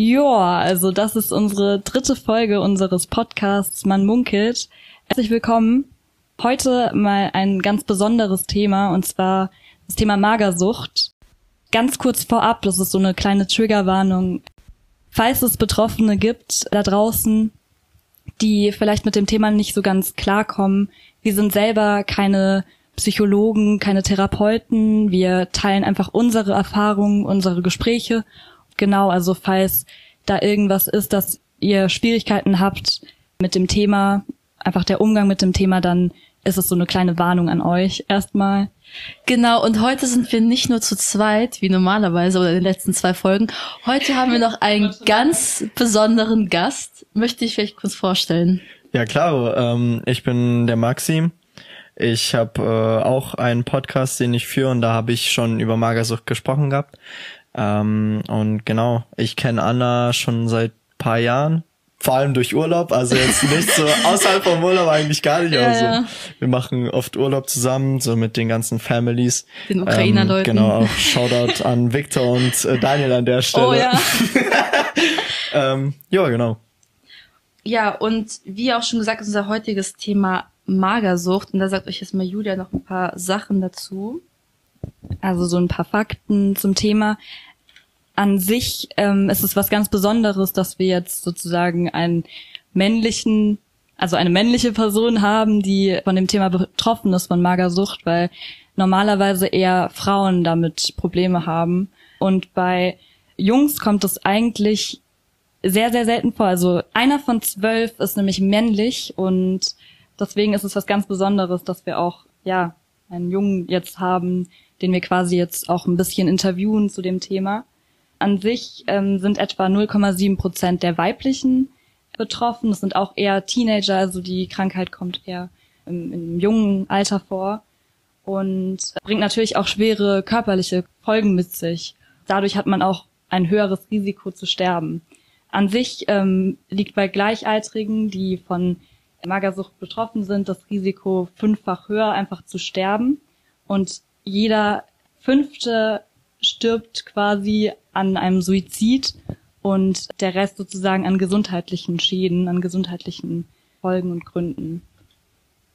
Ja, also das ist unsere dritte Folge unseres Podcasts Man munkelt. Herzlich willkommen. Heute mal ein ganz besonderes Thema und zwar das Thema Magersucht. Ganz kurz vorab, das ist so eine kleine Triggerwarnung. Falls es Betroffene gibt da draußen, die vielleicht mit dem Thema nicht so ganz klarkommen, wir sind selber keine Psychologen, keine Therapeuten. Wir teilen einfach unsere Erfahrungen, unsere Gespräche. Genau, also falls da irgendwas ist, dass ihr Schwierigkeiten habt mit dem Thema, einfach der Umgang mit dem Thema, dann ist es so eine kleine Warnung an euch erstmal. Genau, und heute sind wir nicht nur zu zweit, wie normalerweise oder in den letzten zwei Folgen. Heute haben wir noch einen ganz besonderen Gast. Möchte ich vielleicht kurz vorstellen? Ja, klar. Ähm, ich bin der Maxim. Ich habe äh, auch einen Podcast, den ich führe und da habe ich schon über Magersucht gesprochen gehabt. Ähm, und genau, ich kenne Anna schon seit paar Jahren. Vor allem durch Urlaub, also jetzt nicht so außerhalb vom Urlaub eigentlich gar nicht. Ja, also ja. wir machen oft Urlaub zusammen, so mit den ganzen Families. Den Ukrainer-Leuten. Ähm, genau, auch Shoutout an Victor und äh, Daniel an der Stelle. Oh ja. ähm, ja, genau. Ja, und wie auch schon gesagt, ist unser heutiges Thema Magersucht. Und da sagt euch jetzt mal Julia noch ein paar Sachen dazu. Also so ein paar Fakten zum Thema. An sich ähm, ist es was ganz Besonderes, dass wir jetzt sozusagen einen männlichen, also eine männliche Person haben, die von dem Thema betroffen ist von Magersucht, weil normalerweise eher Frauen damit Probleme haben. Und bei Jungs kommt es eigentlich sehr, sehr selten vor. Also einer von zwölf ist nämlich männlich und deswegen ist es was ganz Besonderes, dass wir auch, ja, einen Jungen jetzt haben, den wir quasi jetzt auch ein bisschen interviewen zu dem Thema. An sich ähm, sind etwa 0,7 Prozent der weiblichen betroffen. Das sind auch eher Teenager, also die Krankheit kommt eher im, im jungen Alter vor und bringt natürlich auch schwere körperliche Folgen mit sich. Dadurch hat man auch ein höheres Risiko zu sterben. An sich ähm, liegt bei Gleichaltrigen, die von Magersucht betroffen sind, das Risiko fünffach höher, einfach zu sterben. Und jeder fünfte stirbt quasi an einem Suizid und der Rest sozusagen an gesundheitlichen Schäden, an gesundheitlichen Folgen und Gründen.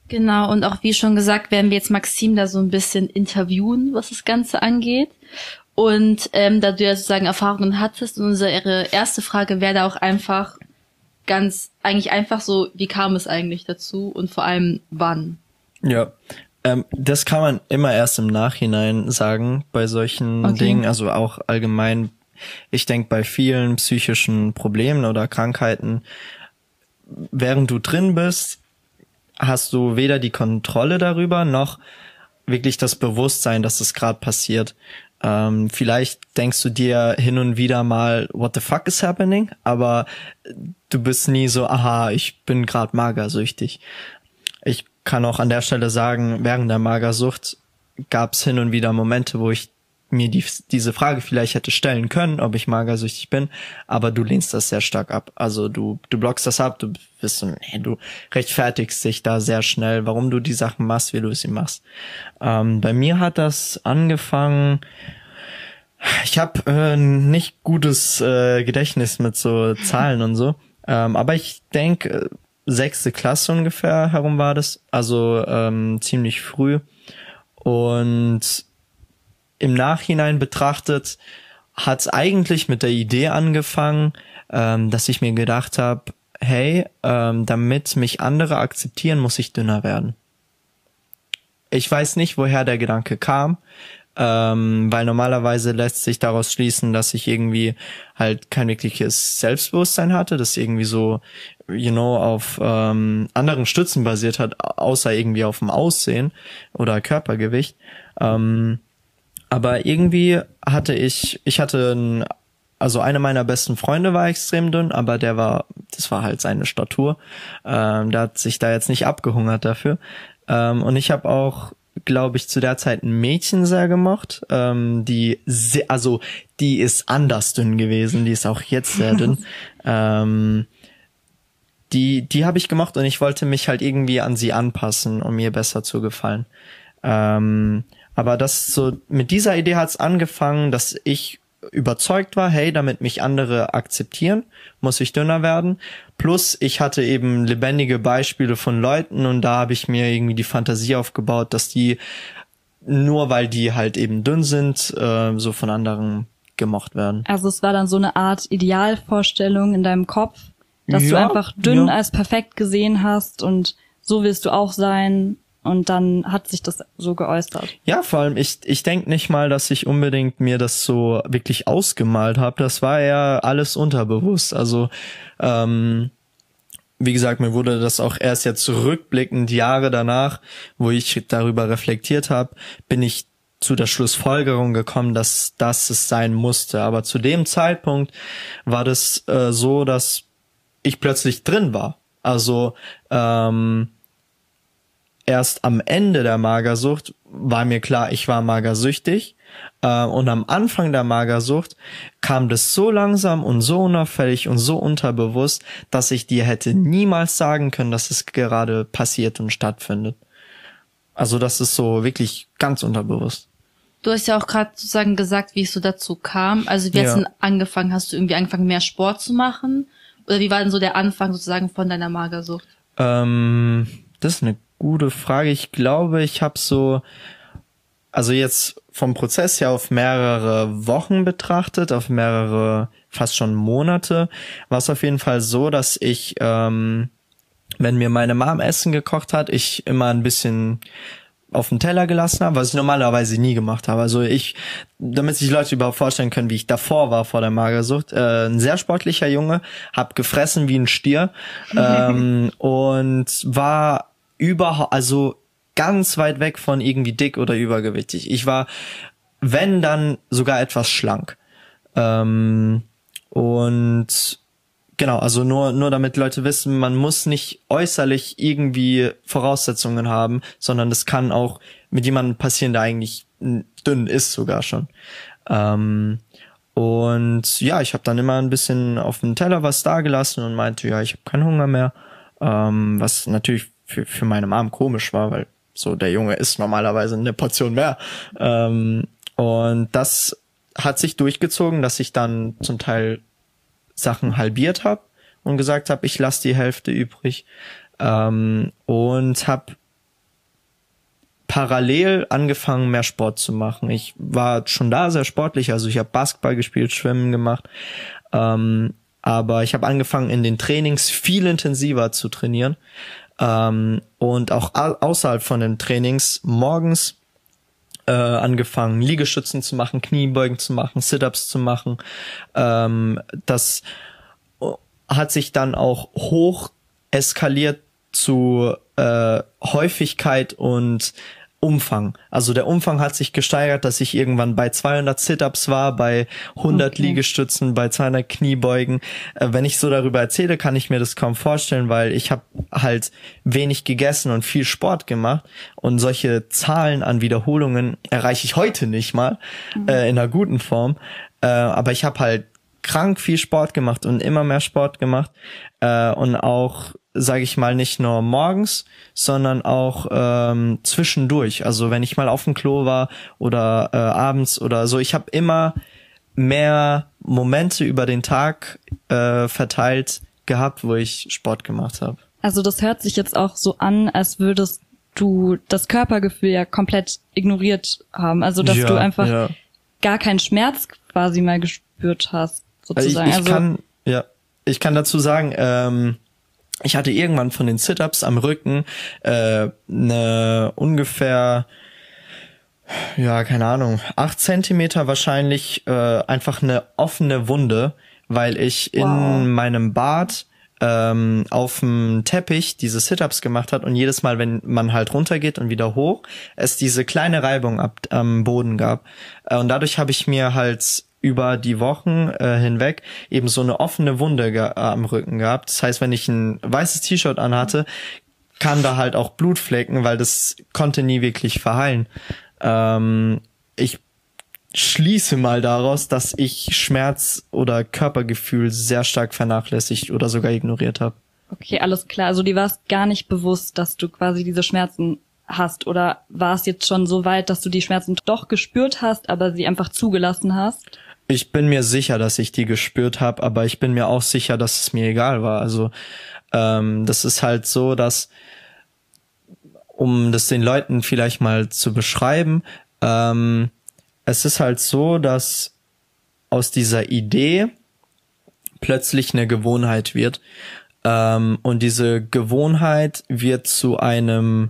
Genau, und auch wie schon gesagt, werden wir jetzt Maxim da so ein bisschen interviewen, was das Ganze angeht. Und ähm, da du ja sozusagen Erfahrungen hattest, unsere erste Frage wäre da auch einfach ganz, eigentlich einfach so, wie kam es eigentlich dazu und vor allem wann? Ja, ähm, das kann man immer erst im Nachhinein sagen bei solchen Okay. Dingen, also auch allgemein. Ich denke bei vielen psychischen Problemen oder Krankheiten, während du drin bist, hast du weder die Kontrolle darüber noch wirklich das Bewusstsein, dass es gerade passiert. Ähm, vielleicht denkst du dir hin und wieder mal, what the fuck is happening? Aber du bist nie so, aha, ich bin gerade magersüchtig. Ich kann auch an der Stelle sagen, während der Magersucht gab es hin und wieder Momente, wo ich mir die, diese Frage vielleicht hätte stellen können, ob ich magersüchtig bin, aber du lehnst das sehr stark ab. Also du, du blockst das ab, du bist so, nee, du rechtfertigst dich da sehr schnell, warum du die Sachen machst, wie du sie machst. Ähm, bei mir hat das angefangen, ich habe äh, nicht gutes äh, Gedächtnis mit so Zahlen und so, ähm, aber ich denke, sechste Klasse ungefähr herum war das, also ähm, ziemlich früh. Und im Nachhinein betrachtet hat es eigentlich mit der Idee angefangen, ähm, dass ich mir gedacht habe, hey, ähm, damit mich andere akzeptieren, muss ich dünner werden. Ich weiß nicht, woher der Gedanke kam, ähm, weil normalerweise lässt sich daraus schließen, dass ich irgendwie halt kein wirkliches Selbstbewusstsein hatte, das irgendwie so, you know, auf ähm, anderen Stützen basiert hat, außer irgendwie auf dem Aussehen oder Körpergewicht. Ähm, aber irgendwie hatte ich, ich hatte ein, also eine meiner besten Freunde war extrem dünn, aber der war, das war halt seine Statur. Ähm, der hat sich da jetzt nicht abgehungert dafür. Ähm, und ich habe auch, glaube ich, zu der Zeit ein Mädchen sehr gemocht, ähm, die, sehr, also die ist anders dünn gewesen, die ist auch jetzt sehr dünn. ähm, die, die habe ich gemocht und ich wollte mich halt irgendwie an sie anpassen, um mir besser zu gefallen. Ähm, aber das so, mit dieser Idee hat's angefangen, dass ich überzeugt war, hey, damit mich andere akzeptieren, muss ich dünner werden. Plus ich hatte eben lebendige Beispiele von Leuten und da habe ich mir irgendwie die Fantasie aufgebaut, dass die nur weil die halt eben dünn sind, äh, so von anderen gemocht werden. Also es war dann so eine Art Idealvorstellung in deinem Kopf, dass du Ja, einfach dünn ja. als perfekt gesehen hast und so willst du auch sein und dann hat sich das so geäußert. Ja, vor allem, ich, ich denke nicht mal, dass ich unbedingt mir das so wirklich ausgemalt habe. Das war ja alles unterbewusst. Also, ähm, wie gesagt, mir wurde das auch erst jetzt rückblickend Jahre danach, wo ich darüber reflektiert habe, bin ich zu der Schlussfolgerung gekommen, dass das es sein musste. Aber zu dem Zeitpunkt war das äh, so, dass ich plötzlich drin war. Also ähm, erst am Ende der Magersucht war mir klar, ich war magersüchtig. Äh, und am Anfang der Magersucht kam das so langsam und so unauffällig und so unterbewusst, dass ich dir hätte niemals sagen können, dass es gerade passiert und stattfindet. Also das ist so wirklich ganz unterbewusst. Du hast ja auch gerade sozusagen gesagt, wie es so dazu kam. Also wie hast Ja. du denn angefangen? Hast du irgendwie angefangen, mehr Sport zu machen? Oder wie war denn so der Anfang sozusagen von deiner Magersucht? Ähm, das ist eine gute Frage. Ich glaube, ich habe so, also jetzt vom Prozess her auf mehrere Wochen betrachtet, auf mehrere, fast schon Monate, war es auf jeden Fall so, dass ich, ähm, wenn mir meine Mom Essen gekocht hat, ich immer ein bisschen auf den Teller gelassen habe, was ich normalerweise nie gemacht habe. Also ich, damit sich Leute überhaupt vorstellen können, wie ich davor war vor der Magersucht, äh, ein sehr sportlicher Junge, hab gefressen wie ein Stier ähm, und war überhaupt, also ganz weit weg von irgendwie dick oder übergewichtig. Ich war, wenn dann sogar etwas schlank. Ähm, und Genau, also nur, nur damit Leute wissen, man muss nicht äußerlich irgendwie Voraussetzungen haben, sondern das kann auch mit jemandem passieren, der eigentlich dünn ist sogar schon. Ähm, und ja, ich habe dann immer ein bisschen auf dem Teller was da gelassen und meinte, ja, ich habe keinen Hunger mehr. Ähm, was natürlich für, für meine Mom komisch war, weil so der Junge isst normalerweise eine Portion mehr. Ähm, und das hat sich durchgezogen, dass ich dann zum Teil Sachen halbiert habe und gesagt habe, ich lasse die Hälfte übrig. Ähm, und habe parallel angefangen, mehr Sport zu machen. Ich war schon da sehr sportlich, also ich habe Basketball gespielt, Schwimmen gemacht, ähm, aber ich habe angefangen, in den Trainings viel intensiver zu trainieren. Ähm, und auch au außerhalb von den Trainings morgens äh, angefangen, Liegestützen zu machen, Kniebeugen zu machen, Sit-ups zu machen. Ähm, das hat sich dann auch hoch eskaliert zu äh, Häufigkeit und Umfang. Also der Umfang hat sich gesteigert, dass ich irgendwann bei 200 Sit-ups war, bei 100 Okay. Liegestützen, bei 200 Kniebeugen. Äh, wenn ich so darüber erzähle, kann ich mir das kaum vorstellen, weil ich habe halt wenig gegessen und viel Sport gemacht und solche Zahlen an Wiederholungen erreiche ich heute nicht mal äh, in einer guten Form. Äh, aber ich habe halt krank viel Sport gemacht und immer mehr Sport gemacht äh, und auch sage ich mal nicht nur morgens, sondern auch ähm, zwischendurch. Also wenn ich mal auf dem Klo war oder äh, abends oder so, ich habe immer mehr Momente über den Tag äh, verteilt gehabt, wo ich Sport gemacht habe. Also das hört sich jetzt auch so an, als würdest du das Körpergefühl ja komplett ignoriert haben. Also dass Ja, du einfach ja. gar keinen Schmerz quasi mal gespürt hast, Also ich, sozusagen. ich also kann, ja, ich kann dazu sagen, ähm, ich hatte irgendwann von den Sit-ups am Rücken äh, eine ungefähr, ja, keine Ahnung, acht Zentimeter wahrscheinlich äh, einfach eine offene Wunde, weil ich in Wow. meinem Bad ähm, auf dem Teppich diese Sit-ups gemacht hat und jedes Mal, wenn man halt runtergeht und wieder hoch, es diese kleine Reibung ab, am Boden gab. Äh, und dadurch habe ich mir halt über die Wochen äh, hinweg eben so eine offene Wunde äh, am Rücken gehabt. Das heißt, wenn ich ein weißes T-Shirt anhatte, kam da halt auch Blut flecken, weil das konnte nie wirklich verheilen. Ähm, ich schließe mal daraus, dass ich Schmerz oder Körpergefühl sehr stark vernachlässigt oder sogar ignoriert habe. Okay, alles klar. Also dir war es gar nicht bewusst, dass du quasi diese Schmerzen hast oder war es jetzt schon so weit, dass du die Schmerzen doch gespürt hast, aber sie einfach zugelassen hast? Ich bin mir sicher, dass ich die gespürt habe, aber ich bin mir auch sicher, dass es mir egal war. Also ähm, das ist halt so, dass um das den Leuten vielleicht mal zu beschreiben, ähm, es ist halt so, dass aus dieser Idee plötzlich eine Gewohnheit wird. Ähm, und diese Gewohnheit wird zu einem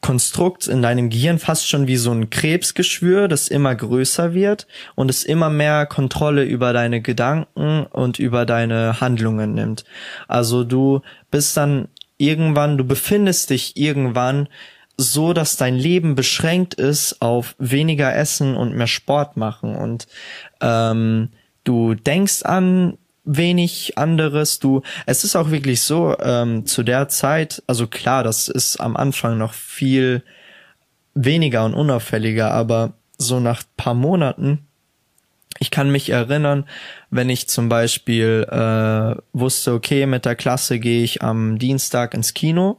Konstrukt in deinem Gehirn fast schon wie so ein Krebsgeschwür, das immer größer wird und es immer mehr Kontrolle über deine Gedanken und über deine Handlungen nimmt. Also du bist dann irgendwann, du befindest dich irgendwann so, dass dein Leben beschränkt ist auf weniger Essen und mehr Sport machen und ähm, du denkst an wenig anderes. Du, es ist auch wirklich so, ähm, zu der Zeit, also klar, das ist am Anfang noch viel weniger und unauffälliger, aber so nach paar Monaten, ich kann mich erinnern, wenn ich zum Beispiel äh, wusste, okay, mit der Klasse gehe ich am Dienstag ins Kino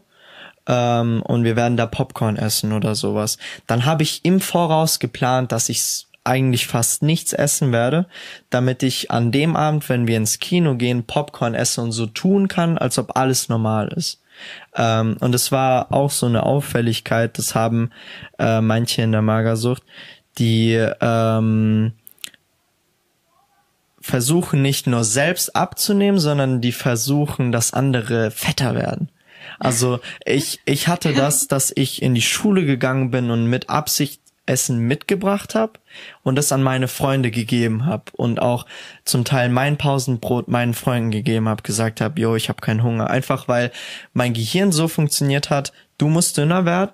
ähm, und wir werden da Popcorn essen oder sowas, dann habe ich im Voraus geplant, dass ich eigentlich fast nichts essen werde, damit ich an dem Abend, wenn wir ins Kino gehen, Popcorn essen und so tun kann, als ob alles normal ist. Ähm, und es war auch so eine Auffälligkeit, das haben äh, manche in der Magersucht, die ähm, versuchen nicht nur selbst abzunehmen, sondern die versuchen, dass andere fetter werden. Also ich, ich hatte das, dass ich in die Schule gegangen bin und mit Absicht Essen mitgebracht habe und das an meine Freunde gegeben habe und auch zum Teil mein Pausenbrot meinen Freunden gegeben habe, gesagt habe, yo, ich habe keinen Hunger, einfach weil mein Gehirn so funktioniert hat, du musst dünner werden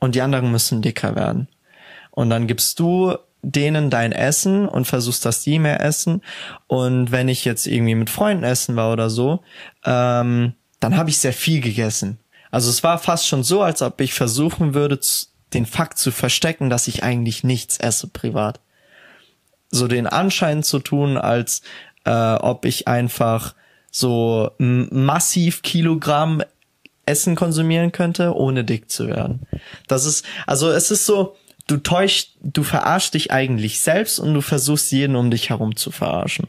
und die anderen müssen dicker werden. Und dann gibst du denen dein Essen und versuchst, dass die mehr essen. Und wenn ich jetzt irgendwie mit Freunden essen war oder so, ähm, dann habe ich sehr viel gegessen. Also es war fast schon so, als ob ich versuchen würde, den Fakt zu verstecken, dass ich eigentlich nichts esse privat. So den Anschein zu tun, als äh, ob ich einfach so massiv Kilogramm Essen konsumieren könnte, ohne dick zu werden. Das ist, also es ist so, du täuscht, du verarschst dich eigentlich selbst und du versuchst jeden um dich herum zu verarschen.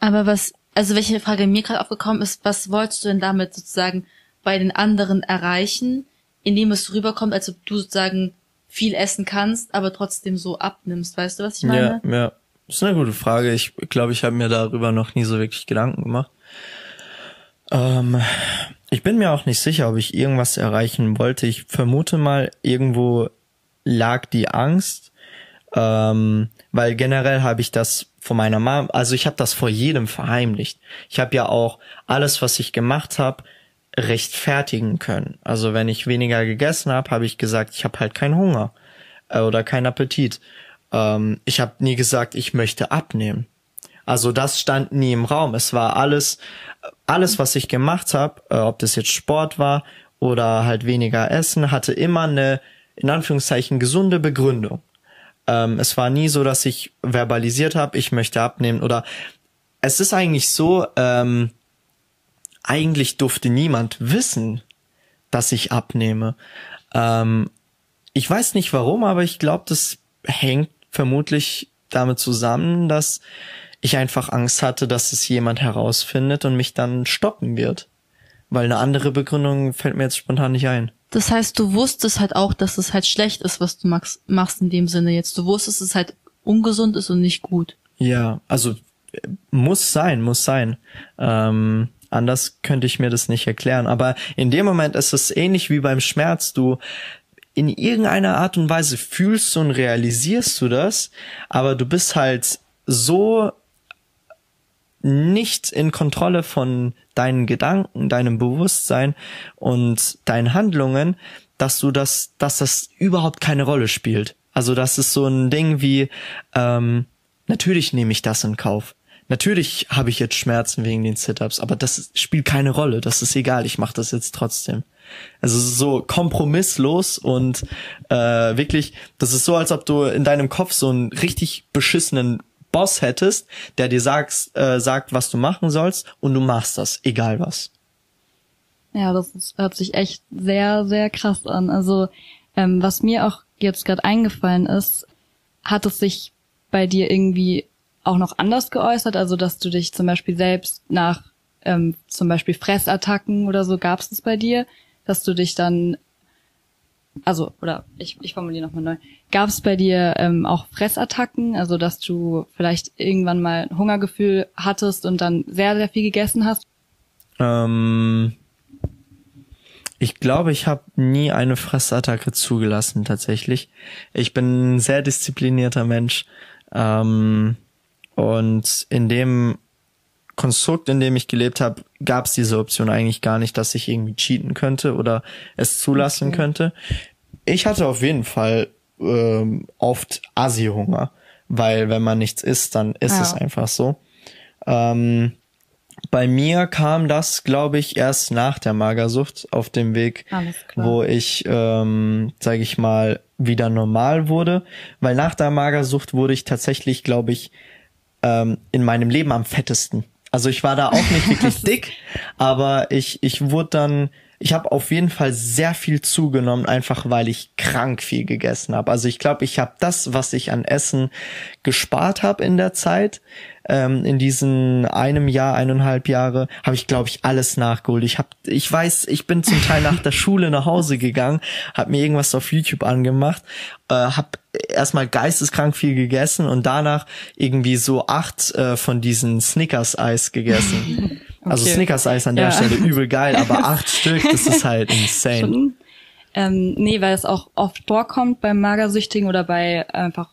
Aber was, also welche Frage mir gerade aufgekommen ist, was wolltest du denn damit sozusagen bei den anderen erreichen? Indem es rüberkommt, als ob du sozusagen viel essen kannst, aber trotzdem so abnimmst. Weißt du, was ich meine? Ja, ja. Das ist eine gute Frage. Ich glaube, ich habe mir darüber noch nie so wirklich Gedanken gemacht. Ähm, ich bin mir auch nicht sicher, ob ich irgendwas erreichen wollte. Ich vermute mal, irgendwo lag die Angst, ähm, weil generell habe ich das von meiner Mom, also ich habe das vor jedem verheimlicht. Ich habe ja auch alles, was ich gemacht habe, rechtfertigen können. Also wenn ich weniger gegessen habe, habe ich gesagt, ich habe halt keinen Hunger äh, oder keinen Appetit. Ähm, ich habe nie gesagt, ich möchte abnehmen. Also das stand nie im Raum. Es war alles, alles, was ich gemacht habe, äh, ob das jetzt Sport war oder halt weniger Essen, hatte immer eine in Anführungszeichen gesunde Begründung. Ähm, es war nie so, dass ich verbalisiert habe, ich möchte abnehmen oder es ist eigentlich so, ähm, eigentlich durfte niemand wissen, dass ich abnehme. Ähm, ich weiß nicht warum, aber ich glaube, das hängt vermutlich damit zusammen, dass ich einfach Angst hatte, dass es jemand herausfindet und mich dann stoppen wird. Weil eine andere Begründung fällt mir jetzt spontan nicht ein. Das heißt, du wusstest halt auch, dass es halt schlecht ist, was du machst in dem Sinne jetzt. Du wusstest, dass es halt ungesund ist und nicht gut. Ja, also äh, muss sein, muss sein. Ähm, Anders könnte ich mir das nicht erklären. Aber in dem Moment ist es ähnlich wie beim Schmerz. Du in irgendeiner Art und Weise fühlst und realisierst du das, aber du bist halt so nicht in Kontrolle von deinen Gedanken, deinem Bewusstsein und deinen Handlungen, dass du das, dass das überhaupt keine Rolle spielt. Also das ist so ein Ding wie, ähm, natürlich nehme ich das in Kauf. Natürlich habe ich jetzt Schmerzen wegen den Sit-ups, aber das spielt keine Rolle. Das ist egal. Ich mache das jetzt trotzdem. Also so kompromisslos und äh, wirklich, das ist so, als ob du in deinem Kopf so einen richtig beschissenen Boss hättest, der dir sagst, äh, sagt, was du machen sollst, und du machst das, egal was. Ja, das ist, hört sich echt sehr, sehr krass an. Also ähm, was mir auch jetzt gerade eingefallen ist, hat es sich bei dir irgendwie auch noch anders geäußert? Also, dass du dich zum Beispiel selbst nach ähm, zum Beispiel Fressattacken oder so, gab es bei dir? Dass du dich dann, also, oder ich, ich formuliere nochmal neu, gab es bei dir ähm, auch Fressattacken? Also, dass du vielleicht irgendwann mal ein Hungergefühl hattest und dann sehr, sehr viel gegessen hast? Ähm, ich glaube, ich habe nie eine Fressattacke zugelassen, tatsächlich. Ich bin ein sehr disziplinierter Mensch. Ähm, und in dem Konstrukt, in dem ich gelebt habe, gab es diese Option eigentlich gar nicht, dass ich irgendwie cheaten könnte oder es zulassen okay. könnte. Ich hatte auf jeden Fall ähm, oft Assi-Hunger, weil wenn man nichts isst, dann ist ja. es einfach so. Ähm, bei mir kam das, glaube ich, erst nach der Magersucht auf dem Weg, wo ich, ähm, sage ich mal, wieder normal wurde. Weil nach der Magersucht wurde ich tatsächlich, glaube ich, ähm, in meinem Leben am fettesten. Also ich war da auch nicht wirklich dick, aber ich, ich wurde dann, ich habe auf jeden Fall sehr viel zugenommen, einfach weil ich krank viel gegessen habe. Also ich glaube, ich habe das, was ich an Essen gespart habe in der Zeit, ähm, in diesen einem Jahr, eineinhalb Jahre, habe ich, glaube ich, alles nachgeholt. Ich habe, ich weiß, ich bin zum Teil nach der Schule nach Hause gegangen, habe mir irgendwas auf YouTube angemacht, äh, habe erstmal geisteskrank viel gegessen und danach irgendwie so acht äh, von diesen Snickers-Eis gegessen. Also okay. Also Snickers-Eis an der ja. Stelle übel geil, aber acht Stück, das ist halt insane. Schon, ähm, nee, weil es auch oft vorkommt beim Magersüchtigen oder bei einfach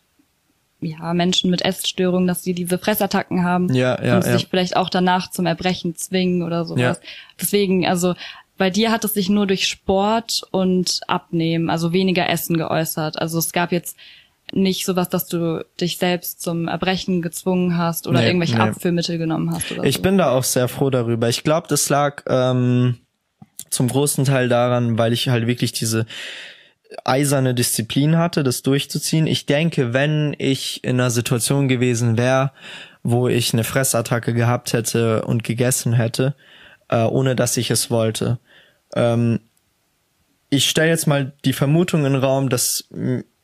ja, Menschen mit Essstörungen, dass sie diese Fressattacken haben ja, ja, und ja. sich vielleicht auch danach zum Erbrechen zwingen oder sowas. Ja. Deswegen, also bei dir hat es sich nur durch Sport und Abnehmen, also weniger Essen geäußert. Also es gab jetzt nicht sowas, dass du dich selbst zum Erbrechen gezwungen hast oder nee, irgendwelche nee. Abführmittel genommen hast. Oder ich so. bin da auch sehr froh darüber. Ich glaube, das lag ähm, zum großen Teil daran, weil ich halt wirklich diese eiserne Disziplin hatte, das durchzuziehen. Ich denke, wenn ich in einer Situation gewesen wäre, wo ich eine Fressattacke gehabt hätte und gegessen hätte, äh, ohne dass ich es wollte. Ähm, ich stelle jetzt mal die Vermutung in den Raum, dass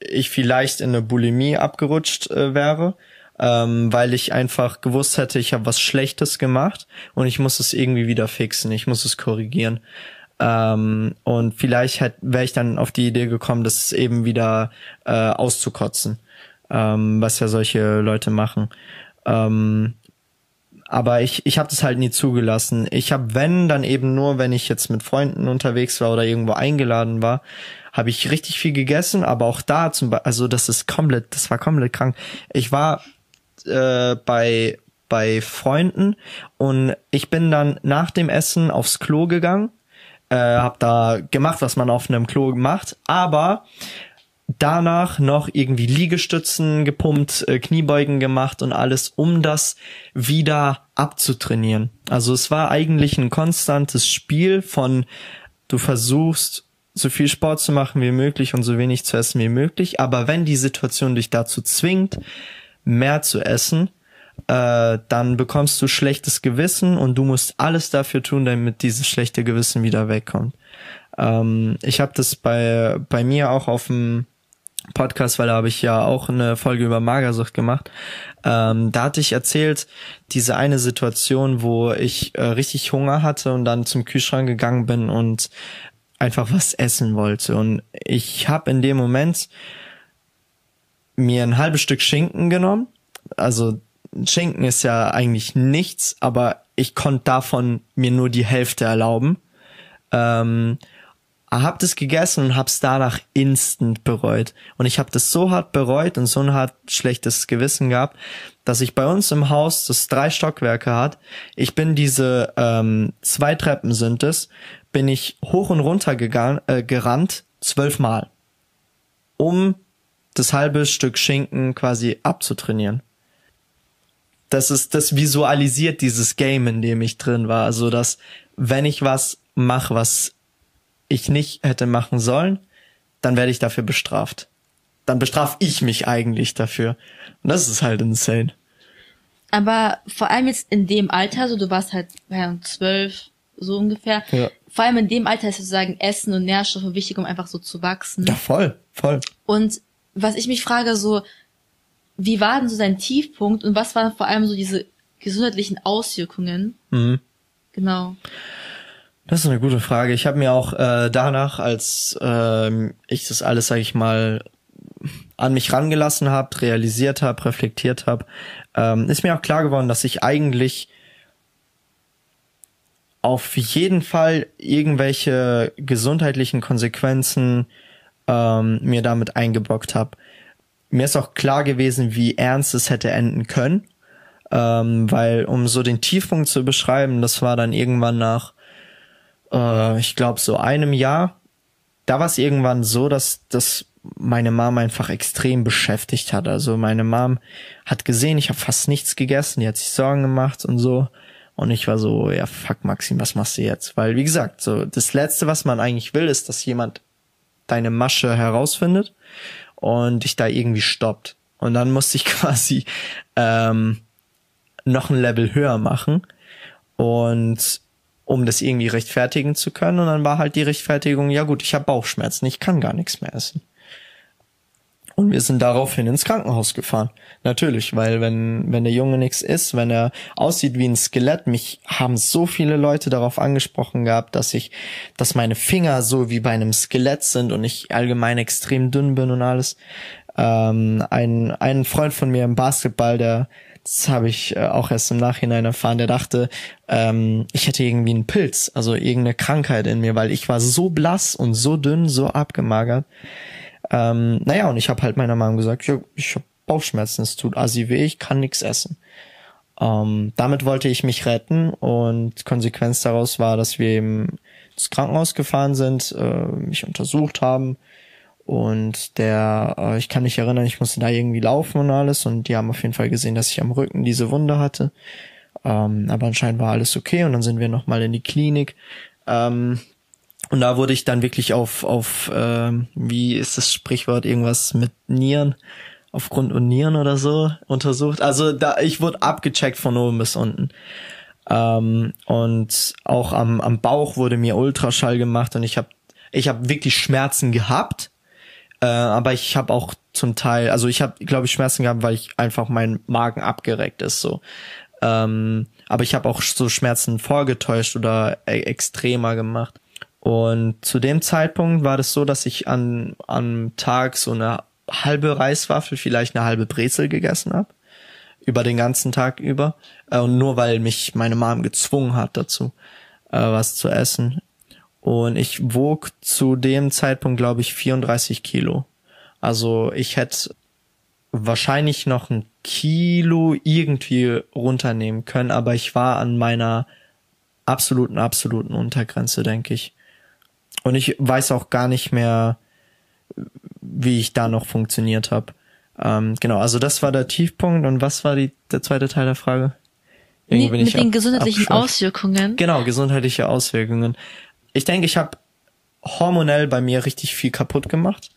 ich vielleicht in eine Bulimie abgerutscht äh, wäre, ähm, weil ich einfach gewusst hätte, ich habe was Schlechtes gemacht und ich muss es irgendwie wieder fixen, ich muss es korrigieren. Ähm, und vielleicht wäre ich dann auf die Idee gekommen, das eben wieder äh, auszukotzen, ähm, was ja solche Leute machen. Ähm, aber ich, ich habe das halt nie zugelassen. Ich habe, wenn, dann eben nur, wenn ich jetzt mit Freunden unterwegs war oder irgendwo eingeladen war, habe ich richtig viel gegessen, aber auch da zum Beispiel, also das ist komplett, das war komplett krank. Ich war äh, bei bei Freunden und ich bin dann nach dem Essen aufs Klo gegangen äh, habe da gemacht, was man auf einem Klo macht, aber danach noch irgendwie Liegestützen gepumpt, äh, Kniebeugen gemacht und alles, um das wieder abzutrainieren. Also es war eigentlich ein konstantes Spiel von du versuchst so viel Sport zu machen wie möglich und so wenig zu essen wie möglich, aber wenn die Situation dich dazu zwingt, mehr zu essen, äh, dann bekommst du schlechtes Gewissen und du musst alles dafür tun, damit dieses schlechte Gewissen wieder wegkommt. Ähm, ich habe das bei, bei mir auch auf dem Podcast, weil da habe ich ja auch eine Folge über Magersucht gemacht. Ähm, da hatte ich erzählt, diese eine Situation, wo ich äh, richtig Hunger hatte und dann zum Kühlschrank gegangen bin und einfach was essen wollte. Und ich habe in dem Moment mir ein halbes Stück Schinken genommen. Also Schinken ist ja eigentlich nichts, aber ich konnte davon mir nur die Hälfte erlauben. Ähm, hab das gegessen und hab's danach instant bereut. Und ich habe das so hart bereut und so ein hart schlechtes Gewissen gehabt, dass ich bei uns im Haus, das drei Stockwerke hat, ich bin diese ähm, zwei Treppen sind es, bin ich hoch und runter gegangen, äh, gerannt, zwölfmal, um das halbe Stück Schinken quasi abzutrainieren das ist, das visualisiert dieses Game, in dem ich drin war. Also, dass wenn ich was mache, was ich nicht hätte machen sollen, dann werde ich dafür bestraft. Dann bestrafe ich mich eigentlich dafür. Und das ist halt insane. Aber vor allem jetzt in dem Alter, so du warst halt zwölf, so ungefähr. Ja. Vor allem in dem Alter ist sozusagen Essen und Nährstoffe wichtig, um einfach so zu wachsen. Ja, voll, voll. Und was ich mich frage, so, wie war denn so sein Tiefpunkt und was waren vor allem so diese gesundheitlichen Auswirkungen? Mhm. Genau. Das ist eine gute Frage. Ich habe mir auch äh, danach, als ähm, ich das alles, sage ich mal, an mich rangelassen habe, realisiert habe, reflektiert habe, ähm, ist mir auch klar geworden, dass ich eigentlich auf jeden Fall irgendwelche gesundheitlichen Konsequenzen ähm, mir damit eingebrockt habe. Mir ist auch klar gewesen, wie ernst es hätte enden können, ähm, weil um so den Tiefpunkt zu beschreiben, das war dann irgendwann nach, äh, ich glaube so einem Jahr. Da war es irgendwann so, dass dass meine Mom einfach extrem beschäftigt hat. Also meine Mom hat gesehen, ich habe fast nichts gegessen, die hat sich Sorgen gemacht und so. Und ich war so, ja, fuck Maxim, was machst du jetzt? Weil, wie gesagt, so das Letzte, was man eigentlich will, ist, dass jemand deine Masche herausfindet und dich da irgendwie stoppt. Und dann musste ich quasi ähm, noch ein Level höher machen und um das irgendwie rechtfertigen zu können. Und dann war halt die Rechtfertigung, ja gut, ich habe Bauchschmerzen, ich kann gar nichts mehr essen. Und wir sind daraufhin ins Krankenhaus gefahren. Natürlich, weil wenn, wenn der Junge nichts isst, wenn er aussieht wie ein Skelett, mich haben so viele Leute darauf angesprochen gehabt, dass ich, dass meine Finger so wie bei einem Skelett sind und ich allgemein extrem dünn bin und alles. Ähm, ein, ein Freund von mir im Basketball, der, das habe ich äh, auch erst im Nachhinein erfahren, der dachte, ähm, ich hätte irgendwie einen Pilz, also irgendeine Krankheit in mir, weil ich war so blass und so dünn, so abgemagert. Ähm, naja, und ich habe halt meiner Mom gesagt, ja, ich habe Bauchschmerzen, es tut assi weh, ich kann nichts essen. Ähm, damit wollte ich mich retten und Konsequenz daraus war, dass wir eben ins Krankenhaus gefahren sind, äh, mich untersucht haben und der, äh, ich kann mich erinnern, ich musste da irgendwie laufen und alles und die haben auf jeden Fall gesehen, dass ich am Rücken diese Wunde hatte. Ähm, aber anscheinend war alles okay und dann sind wir nochmal in die Klinik. Ähm, und da wurde ich dann wirklich auf, auf ähm, wie ist das Sprichwort, irgendwas mit Nieren, auf Grund und Nieren oder so untersucht. Also da, ich wurde abgecheckt von oben bis unten. Ähm, und auch am, am Bauch wurde mir Ultraschall gemacht und ich habe ich hab wirklich Schmerzen gehabt. Äh, aber ich habe auch zum Teil, also ich habe, glaube ich, Schmerzen gehabt, weil ich einfach mein Magen abgereckt ist so. Ähm, aber ich habe auch so Schmerzen vorgetäuscht oder e extremer gemacht. Und zu dem Zeitpunkt war das so, dass ich an am Tag so eine halbe Reiswaffel, vielleicht eine halbe Brezel gegessen habe. Über den ganzen Tag über. Äh, und nur weil mich meine Mom gezwungen hat dazu, äh, was zu essen. Und ich wog zu dem Zeitpunkt, glaube ich, 34 Kilo. Also ich hätte wahrscheinlich noch ein Kilo irgendwie runternehmen können, aber ich war an meiner absoluten, absoluten Untergrenze, denke ich. Und ich weiß auch gar nicht mehr, wie ich da noch funktioniert habe. Ähm, genau, also das war der Tiefpunkt. Und was war die, der zweite Teil der Frage? Nee, mit den ab, gesundheitlichen Auswirkungen. Genau, gesundheitliche Auswirkungen. Ich denke, ich habe hormonell bei mir richtig viel kaputt gemacht,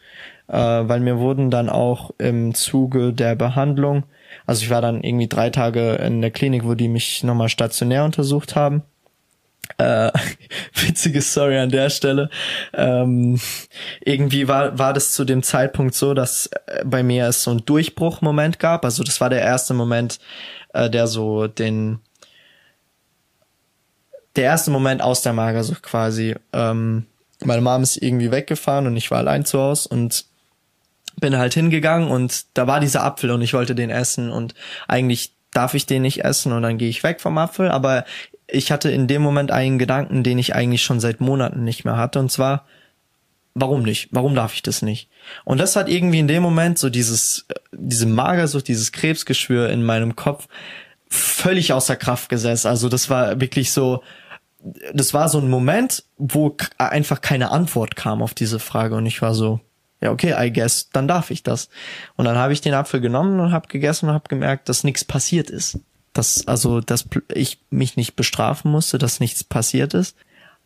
äh, weil mir wurden dann auch im Zuge der Behandlung, also ich war dann irgendwie drei Tage in der Klinik, wo die mich nochmal stationär untersucht haben äh, witzige Story an der Stelle. Ähm, irgendwie war, war das zu dem Zeitpunkt so, dass äh, bei mir es so ein Durchbruchmoment gab. Also das war der erste Moment, äh, der so den der erste Moment aus der Magersucht quasi. Ähm, meine Mom ist irgendwie weggefahren und ich war allein zu Hause und bin halt hingegangen und da war dieser Apfel und ich wollte den essen und eigentlich darf ich den nicht essen und dann gehe ich weg vom Apfel, aber ich hatte in dem Moment einen Gedanken, den ich eigentlich schon seit Monaten nicht mehr hatte, und zwar, warum nicht? Warum darf ich das nicht? Und das hat irgendwie in dem Moment so dieses, diese Magersucht, dieses Krebsgeschwür in meinem Kopf völlig außer Kraft gesetzt. Also das war wirklich so, das war so ein Moment, wo einfach keine Antwort kam auf diese Frage und ich war so, ja okay, I guess, dann darf ich das. Und dann habe ich den Apfel genommen und habe gegessen und habe gemerkt, dass nichts passiert ist dass also dass ich mich nicht bestrafen musste, dass nichts passiert ist.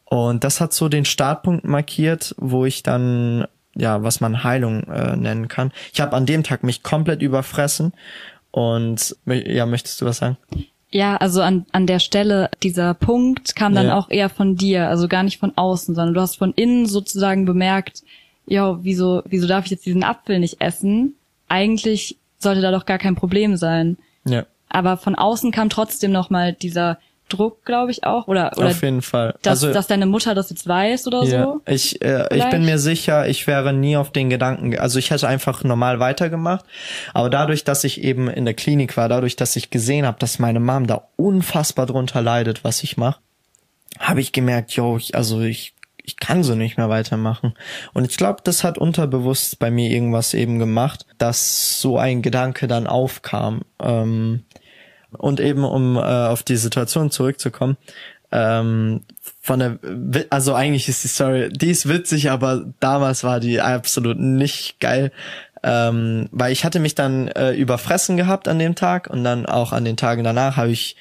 Und das hat so den Startpunkt markiert, wo ich dann ja, was man Heilung äh, nennen kann. Ich habe an dem Tag mich komplett überfressen und ja, möchtest du was sagen? Ja, also an, an der Stelle, dieser Punkt kam dann ja. auch eher von dir, also gar nicht von außen, sondern du hast von innen sozusagen bemerkt, ja, wieso, wieso darf ich jetzt diesen Apfel nicht essen? Eigentlich sollte da doch gar kein Problem sein. Ja. Aber von außen kam trotzdem noch mal dieser Druck, glaube ich auch, oder oder Auf jeden Fall. dass, also, dass deine Mutter das jetzt weiß oder ja, so. ich, äh, ich bin mir sicher, ich wäre nie auf den Gedanken, ge- also ich hätte einfach normal weitergemacht, aber dadurch, dass ich eben in der Klinik war, dadurch, dass ich gesehen habe, dass meine Mom da unfassbar drunter leidet, was ich mache, habe ich gemerkt, yo, ich, also ich ich kann so nicht mehr weitermachen. Und ich glaube, das hat unterbewusst bei mir irgendwas eben gemacht, dass so ein Gedanke dann aufkam. Ähm, und eben um äh, auf die Situation zurückzukommen, ähm, von der, also eigentlich ist die Story, die ist witzig, aber damals war die absolut nicht geil, ähm, weil ich hatte mich dann äh, überfressen gehabt an dem Tag und dann auch an den Tagen danach habe ich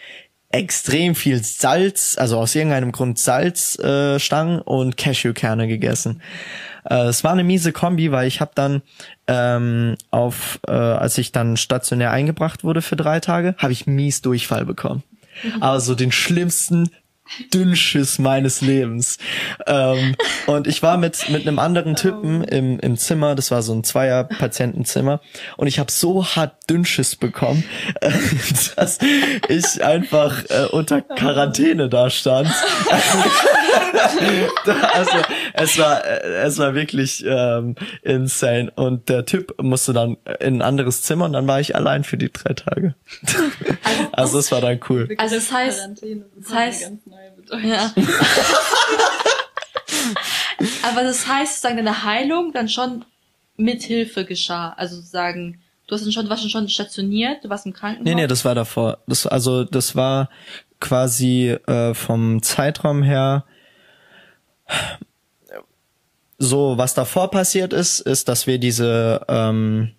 extrem viel Salz, also aus irgendeinem Grund Salzstangen äh, Stangen und Cashewkerne gegessen. Äh, es war eine miese Kombi, weil ich habe dann ähm, auf, äh, als ich dann stationär eingebracht wurde für drei Tage, habe ich mies Durchfall bekommen. Aber so den schlimmsten Dünnschiss meines Lebens. Ähm, und ich war mit mit einem anderen Typen im, im Zimmer, das war so ein Zweier-Patientenzimmer, und ich habe so hart Dünnschiss bekommen, äh, dass ich einfach äh, unter Quarantäne da stand. also es war äh, es war wirklich ähm, insane und der Typ musste dann in ein anderes Zimmer und dann war ich allein für die drei Tage. also es war dann cool. Also das heißt, das heißt, ja. Aber das heißt, sozusagen deine Heilung dann schon mit Hilfe geschah. Also sozusagen, du hast dann schon, du warst schon stationiert, du warst im Krankenhaus. Nee, nee, das war davor. Das, also das war quasi äh, vom Zeitraum her so, was davor passiert ist, ist, dass wir diese ähm,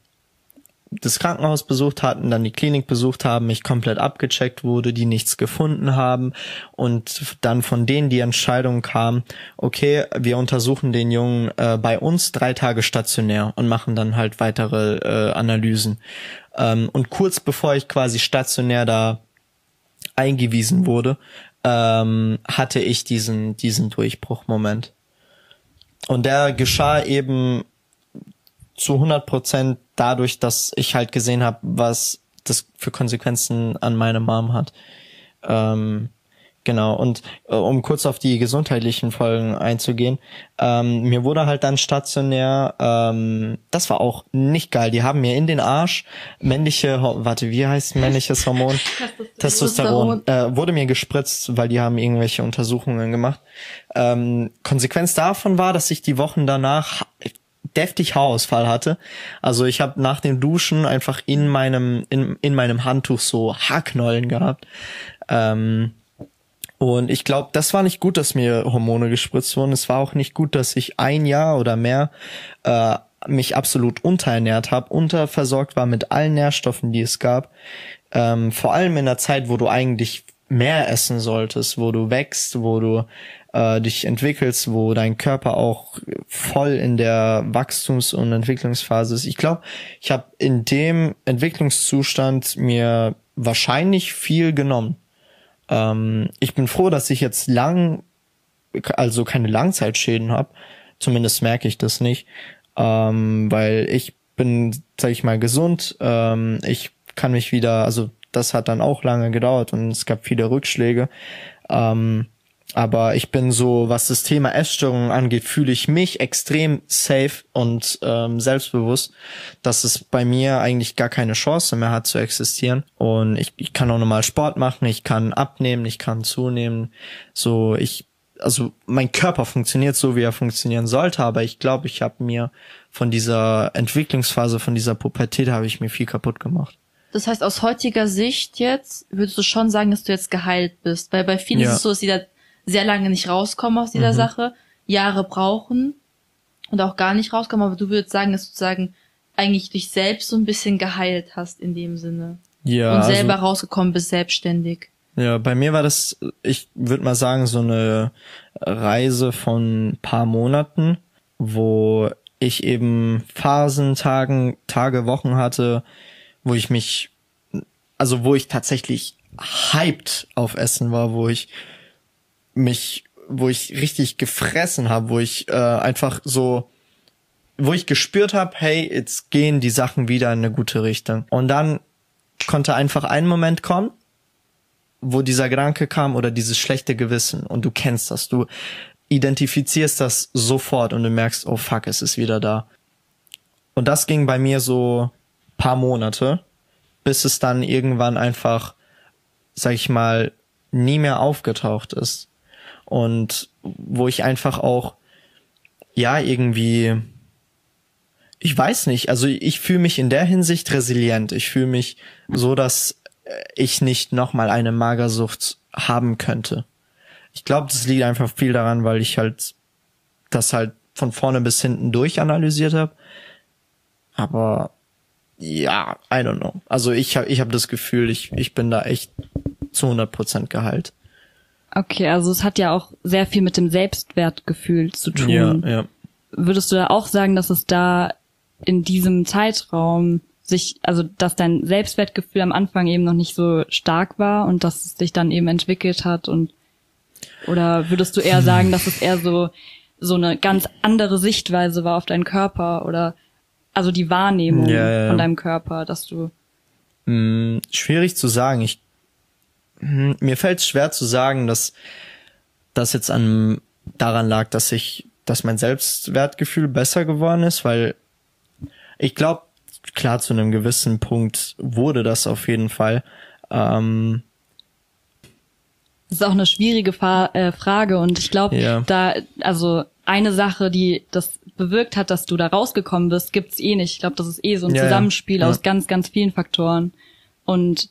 das Krankenhaus besucht hatten, dann die Klinik besucht haben, ich komplett abgecheckt wurde, die nichts gefunden haben und dann von denen die Entscheidung kam, okay, wir untersuchen den Jungen äh, bei uns drei Tage stationär und machen dann halt weitere äh, Analysen. Ähm, und kurz bevor ich quasi stationär da eingewiesen wurde, ähm, hatte ich diesen diesen Durchbruchmoment. Und der geschah eben zu 100 Prozent dadurch, dass ich halt gesehen habe, was das für Konsequenzen an meine Mom hat. Ähm, genau. Und äh, um kurz auf die gesundheitlichen Folgen einzugehen, ähm, mir wurde halt dann stationär, ähm, das war auch nicht geil. Die haben mir in den Arsch männliche, warte, wie heißt männliches Hormon? Testosteron. Äh, wurde mir gespritzt, weil die haben irgendwelche Untersuchungen gemacht. Ähm, Konsequenz davon war, dass ich die Wochen danach deftig Haarausfall hatte. Also ich habe nach dem Duschen einfach in meinem in, in meinem Handtuch so Haarknollen gehabt. Ähm, und ich glaube, das war nicht gut, dass mir Hormone gespritzt wurden. Es war auch nicht gut, dass ich ein Jahr oder mehr äh, mich absolut unterernährt habe, unterversorgt war mit allen Nährstoffen, die es gab. Ähm, vor allem in der Zeit, wo du eigentlich mehr essen solltest, wo du wächst, wo du äh, dich entwickelst, wo dein Körper auch voll in der Wachstums- und Entwicklungsphase ist. Ich glaube, ich habe in dem Entwicklungszustand mir wahrscheinlich viel genommen. Ähm, ich bin froh, dass ich jetzt lang, also keine Langzeitschäden habe. Zumindest merke ich das nicht, ähm, weil ich bin, sag ich mal, gesund. Ähm, ich kann mich wieder, also das hat dann auch lange gedauert und es gab viele Rückschläge. Ähm, aber ich bin so, was das Thema Essstörungen angeht, fühle ich mich extrem safe und ähm, selbstbewusst, dass es bei mir eigentlich gar keine Chance mehr hat zu existieren. Und ich, ich kann auch normal Sport machen, ich kann abnehmen, ich kann zunehmen. So, ich, also mein Körper funktioniert so, wie er funktionieren sollte, aber ich glaube, ich habe mir von dieser Entwicklungsphase, von dieser Pubertät, habe ich mir viel kaputt gemacht. Das heißt, aus heutiger Sicht jetzt würdest du schon sagen, dass du jetzt geheilt bist. Weil bei vielen Ja. ist es so, dass die da sehr lange nicht rauskommen aus dieser Mhm. Sache, Jahre brauchen und auch gar nicht rauskommen. Aber du würdest sagen, dass du sozusagen eigentlich dich selbst so ein bisschen geheilt hast in dem Sinne. Ja, und selber also, rausgekommen bist, selbstständig. Ja, bei mir war das, ich würde mal sagen, so eine Reise von ein paar Monaten, wo ich eben Phasen, Tagen, Tage, Wochen hatte, wo ich mich, also wo ich tatsächlich hyped auf Essen war, wo ich mich, wo ich richtig gefressen habe, wo ich äh, einfach so wo ich gespürt habe, hey, jetzt gehen die Sachen wieder in eine gute Richtung. Und dann konnte einfach ein Moment kommen, wo dieser Gedanke kam oder dieses schlechte Gewissen und du kennst das, du identifizierst das sofort und du merkst, oh fuck, es ist wieder da. Und das ging bei mir so paar Monate, bis es dann irgendwann einfach, sag ich mal, nie mehr aufgetaucht ist. Und wo ich einfach auch, ja, irgendwie, ich weiß nicht, also ich fühle mich in der Hinsicht resilient. Ich fühle mich so, dass ich nicht nochmal eine Magersucht haben könnte. Ich glaube, das liegt einfach viel daran, weil ich halt das halt von vorne bis hinten durchanalysiert habe. Aber ja, I don't know. Also ich habe ich hab das Gefühl, ich, ich bin da echt zu 100 Prozent geheilt. Okay, also es hat ja auch sehr viel mit dem Selbstwertgefühl zu tun. Ja, ja. Würdest du da auch sagen, dass es da in diesem Zeitraum sich, also dass dein Selbstwertgefühl am Anfang eben noch nicht so stark war und dass es sich dann eben entwickelt hat und oder würdest du eher sagen, dass es eher so so eine ganz andere Sichtweise war auf deinen Körper oder also die Wahrnehmung Ja, ja. von deinem Körper, dass du Hm, schwierig zu sagen. Ich, hm, mir fällt es schwer zu sagen, dass das jetzt an daran lag, dass ich, dass mein Selbstwertgefühl besser geworden ist, weil ich glaube, klar zu einem gewissen Punkt wurde das auf jeden Fall. Ähm, Das ist auch eine schwierige Fa äh, Frage und ich glaube, Ja. da, also eine Sache, die das bewirkt hat, dass du da rausgekommen bist, gibt's eh nicht. Ich glaube, das ist eh so ein Ja. Zusammenspiel Ja. aus ganz, ganz vielen Faktoren. Und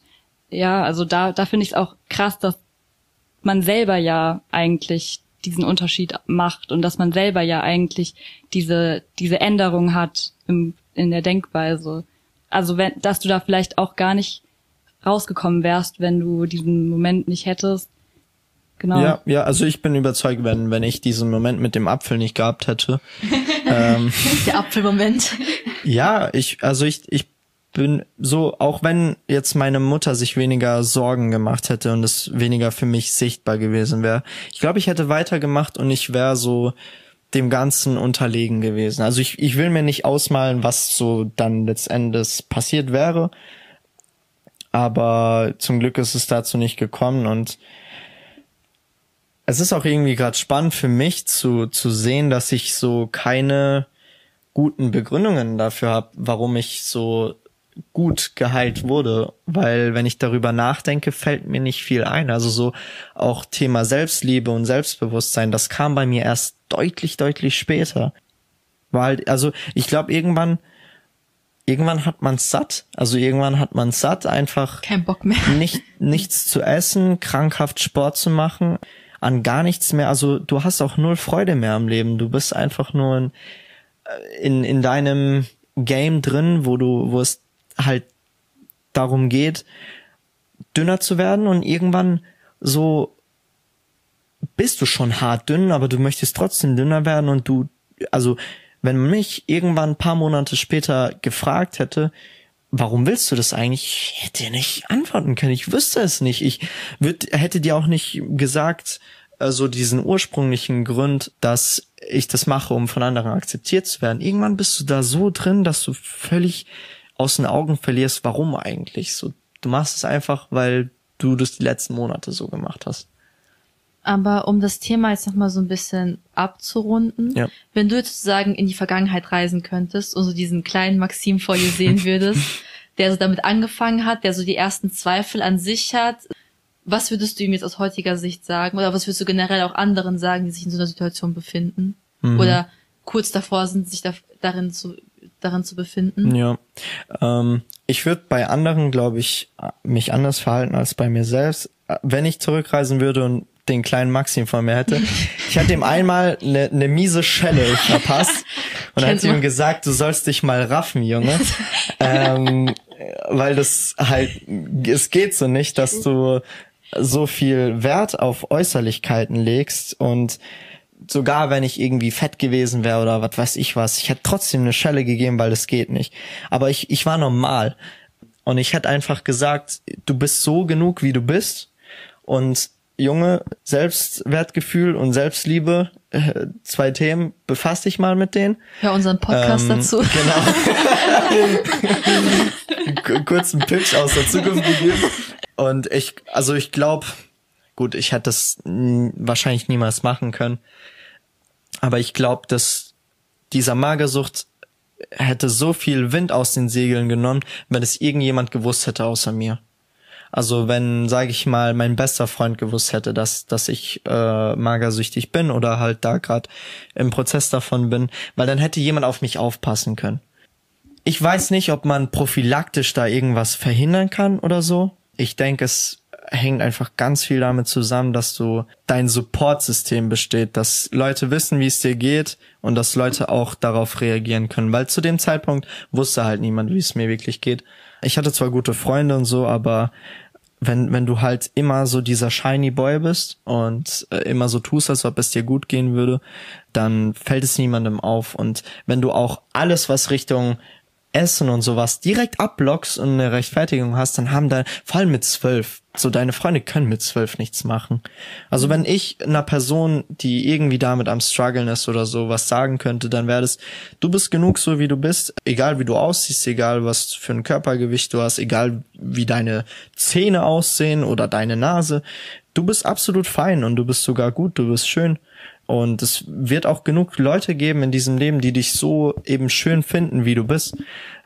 ja, also da, da finde ich es auch krass, dass man selber ja eigentlich diesen Unterschied macht und dass man selber ja eigentlich diese, diese Änderung hat im, in der Denkweise. Also wenn, dass du da vielleicht auch gar nicht rausgekommen wärst, wenn du diesen Moment nicht hättest. Genau. Ja, ja, also ich bin überzeugt, wenn, wenn ich diesen Moment mit dem Apfel nicht gehabt hätte. ähm, Der Apfelmoment. ja, ich, also ich, ich bin so, auch wenn jetzt meine Mutter sich weniger Sorgen gemacht hätte und es weniger für mich sichtbar gewesen wäre, ich glaube, ich hätte weitergemacht und ich wäre so dem Ganzen unterlegen gewesen. Also ich, ich will mir nicht ausmalen, was so dann letztendlich passiert wäre. Aber zum Glück ist es dazu nicht gekommen und es ist auch irgendwie gerade spannend für mich zu, zu sehen, dass ich so keine guten Begründungen dafür habe, warum ich so gut geheilt wurde, weil wenn ich darüber nachdenke, fällt mir nicht viel ein. Also so auch Thema Selbstliebe und Selbstbewusstsein, das kam bei mir erst deutlich, deutlich später. Weil, also ich glaube irgendwann, irgendwann hat man satt. Also irgendwann hat man satt, einfach Kein Bock mehr. nicht, nichts zu essen, krankhaft Sport zu machen, an gar nichts mehr. Also du hast auch null Freude mehr am Leben. Du bist einfach nur in, in, in deinem Game drin, wo du, wo es halt darum geht, dünner zu werden und irgendwann so bist du schon hart dünn, aber du möchtest trotzdem dünner werden und du, also wenn mich irgendwann ein paar Monate später gefragt hätte, warum willst du das eigentlich? Ich hätte dir nicht antworten können. Ich wüsste es nicht. Ich würd, hätte dir auch nicht gesagt, also diesen ursprünglichen Grund, dass ich das mache, um von anderen akzeptiert zu werden. Irgendwann bist du da so drin, dass du völlig aus den Augen verlierst, warum eigentlich. So, du machst es einfach, weil du das die letzten Monate so gemacht hast. Aber um das Thema jetzt nochmal so ein bisschen abzurunden, Ja. wenn du jetzt sozusagen in die Vergangenheit reisen könntest und so diesen kleinen Maxim vor dir sehen würdest, der so damit angefangen hat, der so die ersten Zweifel an sich hat, was würdest du ihm jetzt aus heutiger Sicht sagen? Oder was würdest du generell auch anderen sagen, die sich in so einer Situation befinden? Mhm. Oder kurz davor sind, sich da, darin zu, darin zu befinden? Ja. Ähm, ich würde bei anderen, glaube ich, mich anders verhalten als bei mir selbst. Wenn ich zurückreisen würde und den kleinen Maxim vor mir hätte. Ich hatte ihm einmal eine ne miese Schelle verpasst und hat ihm gesagt, du sollst dich mal raffen, Junge. ähm, weil das halt, es geht so nicht, dass du so viel Wert auf Äußerlichkeiten legst und sogar wenn ich irgendwie fett gewesen wäre oder was weiß ich was, ich hätte trotzdem eine Schelle gegeben, weil das geht nicht. Aber ich, ich war normal. Und ich hätte einfach gesagt, du bist so genug, wie du bist. Und Junge, Selbstwertgefühl und Selbstliebe, äh, zwei Themen, befass dich mal mit denen. Hör unseren Podcast Ähm, dazu. K- kurzen Pitch aus der Zukunft gegeben. Und ich, also ich glaube, gut, ich hätte das wahrscheinlich niemals machen können. Aber ich glaube, dass dieser Magersucht hätte so viel Wind aus den Segeln genommen, wenn es irgendjemand gewusst hätte außer mir. Also wenn, sage ich mal, mein bester Freund gewusst hätte, dass dass ich äh, magersüchtig bin oder halt da gerade im Prozess davon bin, weil dann hätte jemand auf mich aufpassen können. Ich weiß nicht, ob man prophylaktisch da irgendwas verhindern kann oder so. Ich denke, es hängt einfach ganz viel damit zusammen, dass du dein Supportsystem besteht, dass Leute wissen, wie es dir geht und dass Leute auch darauf reagieren können, weil zu dem Zeitpunkt wusste halt niemand, wie es mir wirklich geht. Ich hatte zwar gute Freunde und so, aber wenn, wenn du halt immer so dieser shiny Boy bist und äh, immer so tust, als ob es dir gut gehen würde, dann fällt es niemandem auf. Und wenn du auch alles, was Richtung Essen und sowas direkt abblockst und eine Rechtfertigung hast, dann haben da, vor allem mit zwölf, so deine Freunde können mit zwölf nichts machen. Also wenn ich einer Person, die irgendwie damit am struggeln ist oder so, was sagen könnte, dann wäre das, du bist genug so wie du bist, egal wie du aussiehst, egal was für ein Körpergewicht du hast, egal wie deine Zähne aussehen oder deine Nase, du bist absolut fein und du bist sogar gut, du bist schön. Und es wird auch genug Leute geben in diesem Leben, die dich so eben schön finden, wie du bist.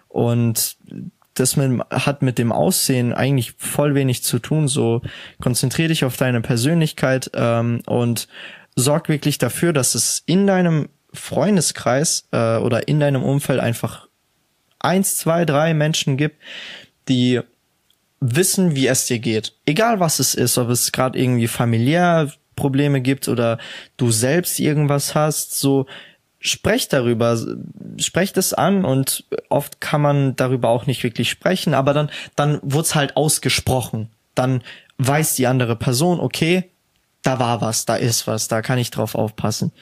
Und das mit, hat mit dem Aussehen eigentlich voll wenig zu tun. So konzentrier dich auf deine Persönlichkeit ähm, und sorg wirklich dafür, dass es in deinem Freundeskreis äh, oder in deinem Umfeld einfach eins, zwei, drei Menschen gibt, die wissen, wie es dir geht. Egal was es ist, ob es gerade irgendwie familiär Probleme gibt oder du selbst irgendwas hast, so sprecht darüber, sprecht es an und oft kann man darüber auch nicht wirklich sprechen, aber dann, dann wird's halt ausgesprochen. Dann weiß die andere Person, okay, da war was, da ist was, da kann ich drauf aufpassen.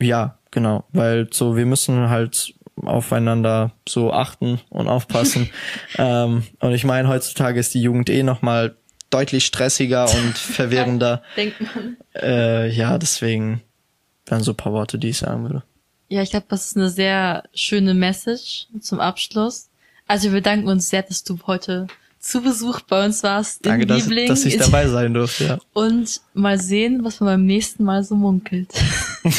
Ja, genau, weil so, wir müssen halt aufeinander so achten und aufpassen. ähm, und ich meine, heutzutage ist die Jugend eh nochmal deutlich stressiger und verwirrender. Denkt man. Äh, ja, deswegen dann so ein paar Worte, die ich sagen würde. Ja, ich glaube, das ist eine sehr schöne Message zum Abschluss. Also wir bedanken uns sehr, dass du heute zu Besuch bei uns warst. Danke, dass, Liebling. dass ich dabei sein durfte. Ja. Und mal sehen, was man beim nächsten Mal so munkelt.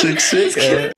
Schick, schick, ey.